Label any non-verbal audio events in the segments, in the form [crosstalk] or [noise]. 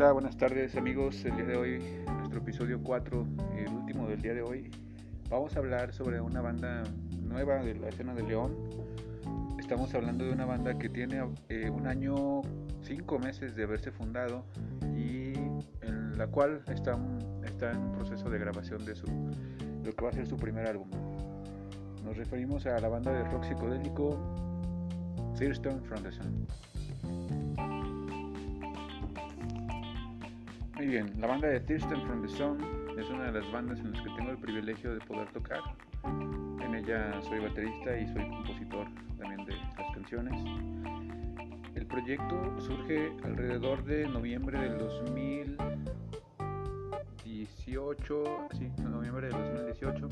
Hola, buenas tardes amigos. El día de hoy, nuestro episodio 4, el último del día de hoy, vamos a hablar sobre una banda nueva de la escena de León. Estamos hablando de una banda que tiene eh, un año, cinco meses de haberse fundado y en la cual está, está en un proceso de grabación de su, lo que va a ser su primer álbum. Nos referimos a la banda de rock psicodélico Firestone from Muy bien, la banda de Thurston from the Sun es una de las bandas en las que tengo el privilegio de poder tocar. En ella soy baterista y soy compositor también de las canciones. El proyecto surge alrededor de noviembre del 2018, sí, noviembre del 2018.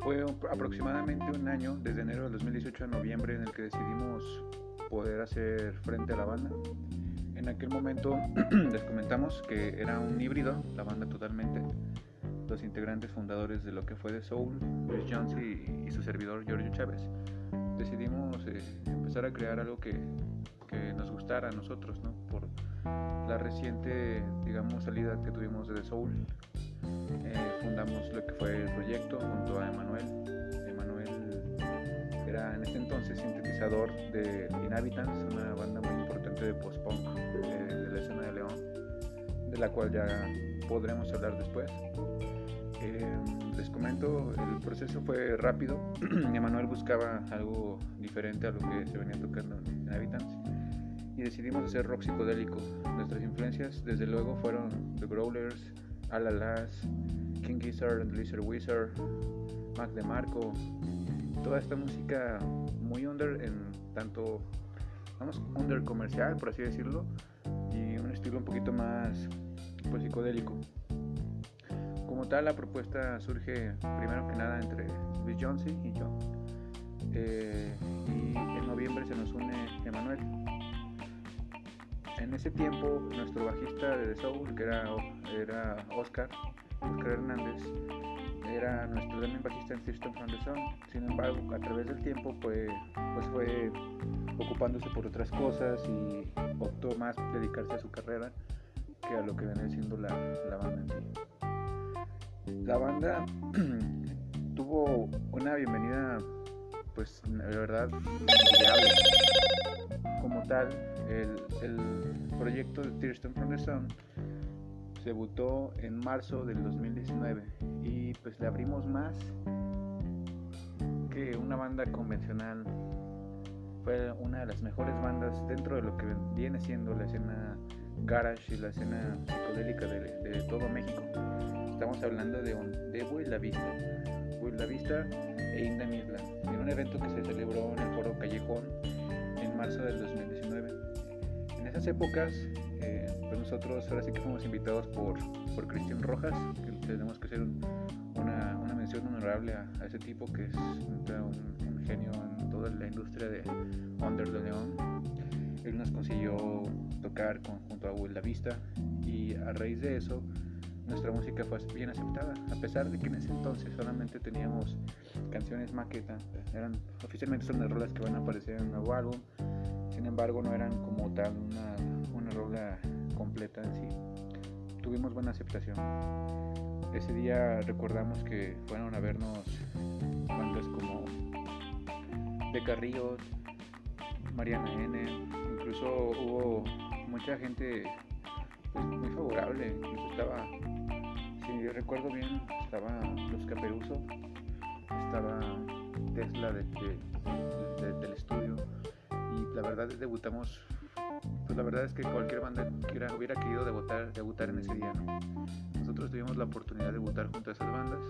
Fue aproximadamente un año, desde enero del 2018 a noviembre, en el que decidimos poder hacer frente a la banda. En aquel momento [clears throat] les comentamos que era un híbrido, la banda totalmente. Los integrantes fundadores de lo que fue The Soul, Luis Jones y, su servidor Giorgio Chávez. Decidimos eh, empezar a crear algo que, nos gustara a nosotros, ¿no? Por la reciente, digamos, salida que tuvimos de The Soul. Eh, fundamos lo que fue el proyecto junto a. Emanuel era en ese entonces sintetizador de Inhabitants, una banda muy importante de post-punk de, la escena de León, de la cual ya podremos hablar después. Eh, les comento, el proceso fue rápido. [clears throat] Emanuel buscaba algo diferente a lo que se venía tocando en Inhabitants y decidimos hacer rock psicodélico. Nuestras influencias, desde luego, fueron The Growlers, Alalas, King Gizzard, Lizard Wizard, Mac DeMarco, toda esta música muy under en tanto vamos under comercial por así decirlo y un estilo un poquito más pues psicodélico. Como tal la propuesta surge primero que nada entre Luis Jones y yo eh, y en noviembre se nos une Emanuel. En ese tiempo nuestro bajista de The Soul que era, era Oscar Oscar Hernández era nuestro también bajista en System Sun. Sin embargo, a través del tiempo pues, pues fue ocupándose por otras cosas y optó más dedicarse a su carrera que a lo que viene siendo la, la banda en sí. La banda [clears throat] tuvo una bienvenida, pues la verdad, Como tal, el, el proyecto de Thurston from the Sun debutó en marzo del 2019 y pues le abrimos más que una banda convencional. Fue una de las mejores bandas dentro de lo que viene siendo la escena garage y la escena psicodélica de, todo México. Estamos hablando de, de Buey La Vista, Buey La Vista e Inda Midland, en un evento que se celebró en el Foro Callejón en marzo del 2019. En esas épocas eh, pues nosotros ahora sí que fuimos invitados por, por Cristian Rojas, que tenemos que hacer una, una, mención honorable a, ese tipo que es un, genio en toda la industria de Under de León. Él nos consiguió tocar junto a Will La Vista y a raíz de eso nuestra música fue bien aceptada, a pesar de que en ese entonces solamente teníamos canciones maqueta, eran oficialmente son las rolas que van a aparecer en el nuevo álbum, sin embargo no eran como tal una rola completa en sí. Tuvimos buena aceptación. Ese día recordamos que fueron a vernos bandas como De Carrillos, Mariana N, incluso hubo mucha gente pues, muy favorable, incluso estaba, si yo recuerdo bien, estaba Los Caperuso, estaba Tesla de, del estudio y la verdad debutamos pues la verdad es que cualquier banda hubiera, hubiera querido debutar, debutar en ese día. Nosotros tuvimos la oportunidad de debutar junto a esas bandas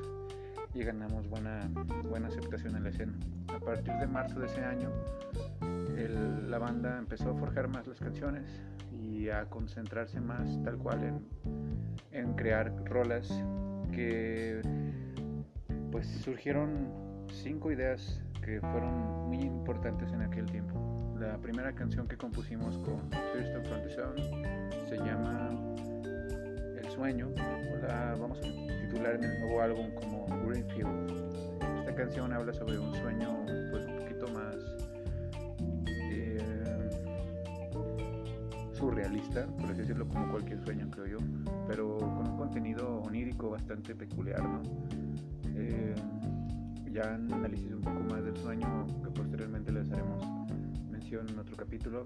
y ganamos buena, buena aceptación en la escena. A partir de marzo de ese año, la banda empezó a forjar más las canciones y a concentrarse más tal cual en, en crear rolas que pues surgieron cinco ideas que fueron muy importantes en aquel tiempo. La primera canción que compusimos con Thurston from the Sun se llama El Sueño, la vamos a titular en el nuevo álbum como Greenfield. Esta canción habla sobre un sueño pues un poquito más eh, surreal surrealista, por así decirlo, como cualquier sueño, creo yo, pero con un contenido onírico bastante peculiar, ¿no? Eh, ya analizado un poco más del sueño, que posteriormente les haremos en otro capítulo,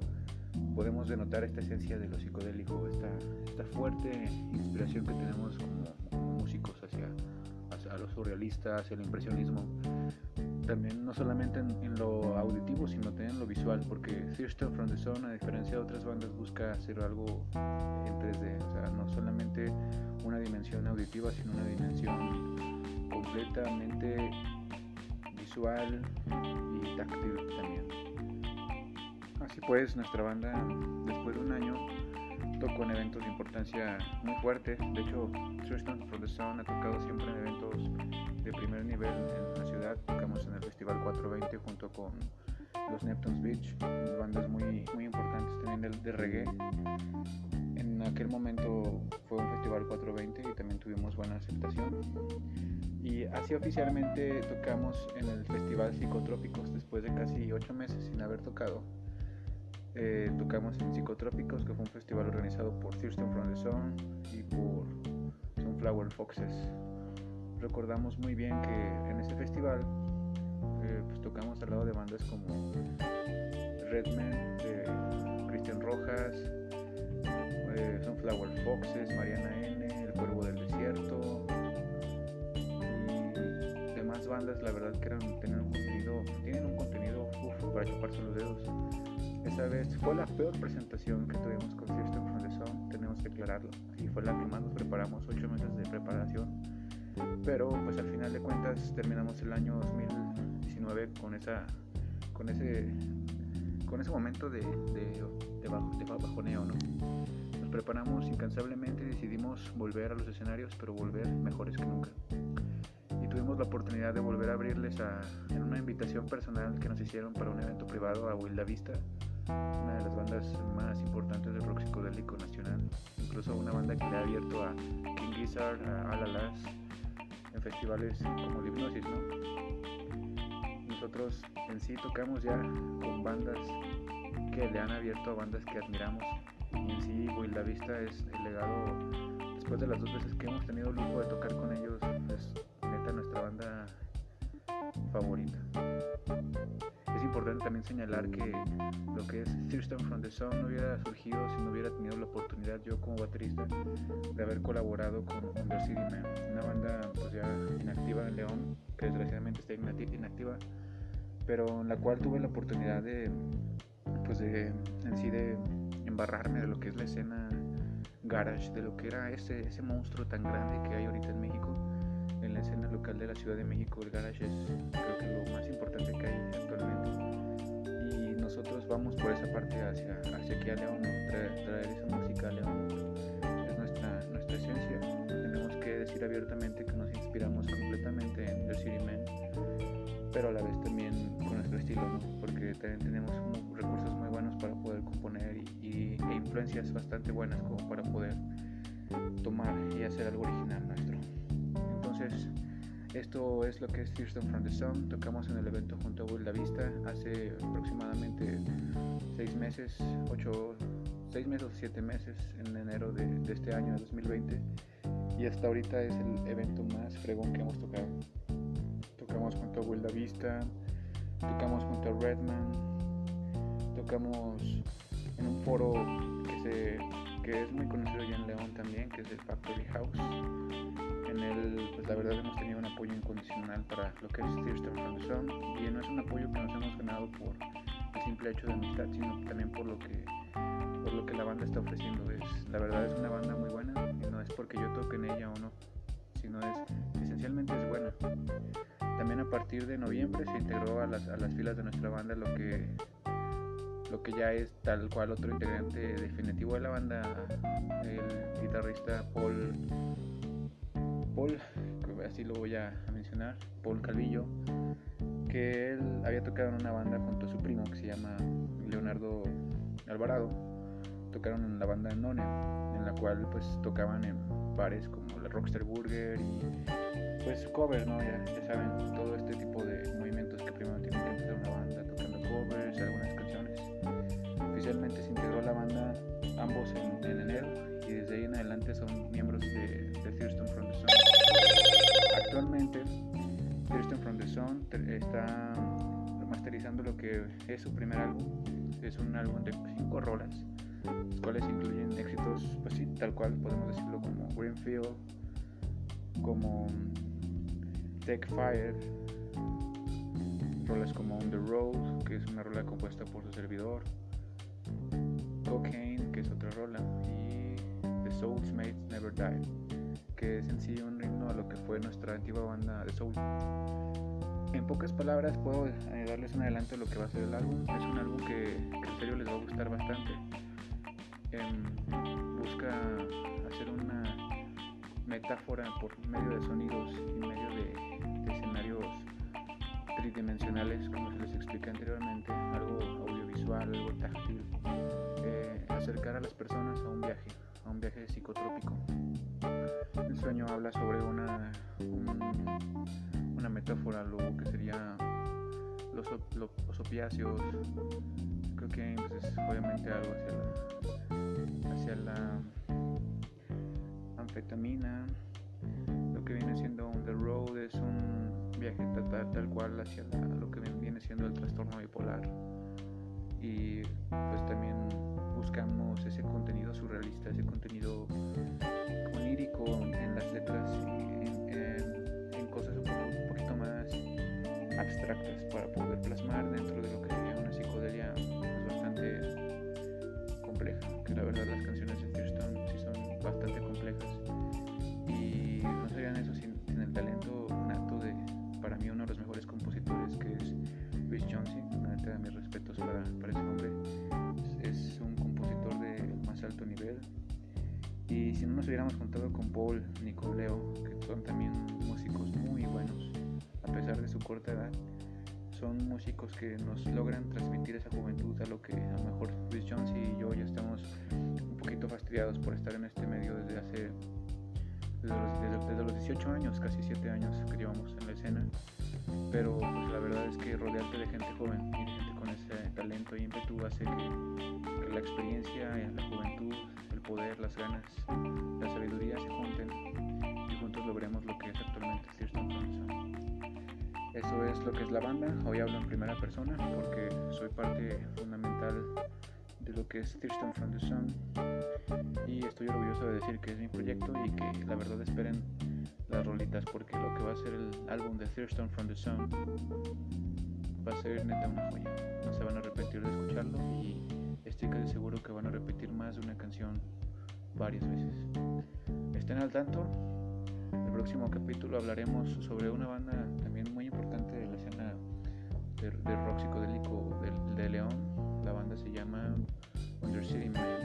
podemos denotar esta esencia de lo psicodélico, esta, esta fuerte inspiración que tenemos como, músicos hacia, hacia lo surrealista, hacia el impresionismo también no solamente en, lo auditivo, sino también en lo visual, porque Thurston from the Zone, a diferencia de otras bandas, busca hacer algo en 3D, o sea, no solamente una dimensión auditiva, sino una dimensión completamente visual y táctil también. Así pues, nuestra banda, después de un año, tocó en eventos de importancia muy fuerte. De hecho, Thurston from the Zone ha tocado siempre en eventos de primer nivel en la ciudad. Tocamos en el Festival 420 junto con los Neptunes Beach, bandas muy, muy importantes también de, de reggae. En aquel momento fue un Festival 420 y también tuvimos buena aceptación. Y así oficialmente tocamos en el Festival Psicotrópicos después de casi 8 meses sin haber tocado. Eh, tocamos en Psicotrópicos, que fue un festival organizado por Thurston from the Zone y por Sunflower Foxes recordamos muy bien que en ese festival eh, pues tocamos al lado de bandas como Redman, de Cristian Rojas, eh, Sunflower Foxes, Mariana N, El Cuervo del Desierto y demás bandas, la verdad que eran, tenían un contenido, tienen un contenido para chuparse los dedos. Esa vez fue la peor presentación que tuvimos con System Sun, tenemos que aclararlo, y fue la que más nos preparamos, ocho meses de preparación pero pues al final de cuentas terminamos el año 2019 con esa con ese con ese momento de, de, de, bajoneo ¿no? nos preparamos incansablemente y decidimos volver a los escenarios pero volver mejores que nunca y tuvimos la oportunidad de volver a abrirles a, en una invitación personal que nos hicieron para un evento privado a Wilda Vista una de las bandas más importantes del rock psicodélico nacional incluso una banda que le ha abierto a King Gizzard, a Alalas en festivales como el Hipnosis, ¿no? Nosotros en sí tocamos ya con bandas que le han abierto a bandas que admiramos y en sí La Vista es el legado después de las dos veces que hemos tenido el lujo de tocar con ellos es neta nuestra banda importante también señalar que lo que es Thurston from the Sun no hubiera surgido si no hubiera tenido la oportunidad yo como baterista de haber colaborado con Under City Man, una banda pues ya inactiva en León, que desgraciadamente está inactiva, pero en la cual tuve la oportunidad de pues de en sí de embarrarme de lo que es la escena garage, de lo que era ese, ese monstruo tan grande que hay ahorita en México en la escena local de la Ciudad de México, el garage es creo que lo más importante que hay actualmente. Y nosotros vamos por esa parte hacia, hacia aquí a León, traer, esa música a León. Es nuestra, nuestra esencia. Tenemos que decir abiertamente que nos inspiramos completamente en City Man, pero a la vez también con nuestro estilo, porque también tenemos recursos muy buenos para poder componer y, e influencias bastante buenas como para poder tomar y hacer algo original nuestro. Entonces, esto es lo que es Thurston from the Sun. Tocamos en el evento junto a Will Vista hace aproximadamente seis meses, ocho, seis meses o siete meses en enero de, este año 2020. Y hasta ahorita es el evento más fregón que hemos tocado. Tocamos junto a Will Vista, tocamos junto a Redman, tocamos en un foro que, se, que es muy conocido ya en León también, que es el Factory House en él, pues la verdad hemos tenido un apoyo incondicional para lo que es the Sun y no es un apoyo que nos hemos ganado por el simple hecho de amistad, sino también por lo que por lo que la banda está ofreciendo. Es, la verdad es una banda muy buena y no es porque yo toque en ella o no, sino es esencialmente es buena. También a partir de noviembre se integró a las, a las filas de nuestra banda lo que lo que ya es tal cual otro integrante definitivo de la banda, el guitarrista Paul Paul, así lo voy a mencionar, Paul Calvillo, que él había tocado en una banda junto a su primo que se llama Leonardo Alvarado. Tocaron en la banda None, en la cual pues tocaban en bares como la Rockstar Burger y pues cover, ¿no? Ya, saben, todo este tipo de movimientos que primero tienen que empezar una banda tocando covers, algunas. Oficialmente se integró la banda ambos son miembros de, de Thurston From The Sun. Actualmente, Thurston From The Sun está masterizando lo que es su primer álbum. Es un álbum de cinco rolas, los cuales incluyen éxitos, pues tal cual podemos decirlo como Greenfield, como Tech Fire, rolas como On the Road, que es una rola compuesta por su servidor, Cocaine, que es otra rola, y The Soul's Mates Never Die, que es en sí un ritmo a lo que fue nuestra antigua banda de Soul. En pocas palabras puedo eh, darles un adelanto de lo que va a ser el álbum. Es un álbum que, que en serio les va a gustar bastante. Eh, busca hacer una metáfora por medio de sonidos y medio de, escenarios tridimensionales, como se les expliqué anteriormente, algo audiovisual, algo táctil, acercar a las personas a un viaje, a un viaje psicotrópico. El sueño habla sobre una, un, una metáfora, lo que sería los, opiáceos, creo que pues, es obviamente algo hacia la, hacia la anfetamina, lo que viene siendo on the road es un viaje tal, tal cual hacia lo que viene siendo el trastorno bipolar. Y pues también buscamos ese contenido surrealista, ese contenido onírico en las letras en, cosas un, poquito más abstractas para poder plasmar dentro de lo que sería una psicodelia pues, bastante compleja, que la verdad las canciones hubiéramos juntado con Paul ni con Leo, que son también músicos muy buenos a pesar de su corta edad, son músicos que nos logran transmitir esa juventud a lo que a lo mejor Rich Johnson y yo ya estamos un poquito fastidiados por estar en este medio desde hace desde los, desde, desde los 18 años, casi 7 años que llevamos en la escena. Pero pues, la verdad es que rodearte de gente joven y de gente con ese talento e ímpetu hace que la experiencia, la juventud, el poder, las ganas, la sabiduría se junten y juntos logremos lo que es actualmente Thurston Thompson. Eso es lo que es la banda. Hoy hablo en primera persona porque soy parte fundamental de lo que es Thurston Sun y estoy orgulloso de decir que es mi proyecto y que la verdad esperen las rolitas porque lo que va a ser el álbum de Thurston Sun va a ser neta una joya no se van a arrepentir de escucharlo y estoy casi seguro que van a repetir más de una canción varias veces. Estén al tanto. El próximo capítulo hablaremos sobre una banda también muy importante de la escena de, de rock psicodélico de, de León. La banda se llama Under City Man.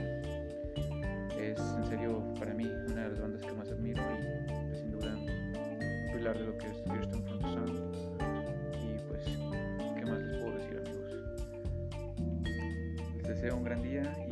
Es en serio para mí una de las bandas que más admiro y pues, sin duda pilar de lo que es amigos?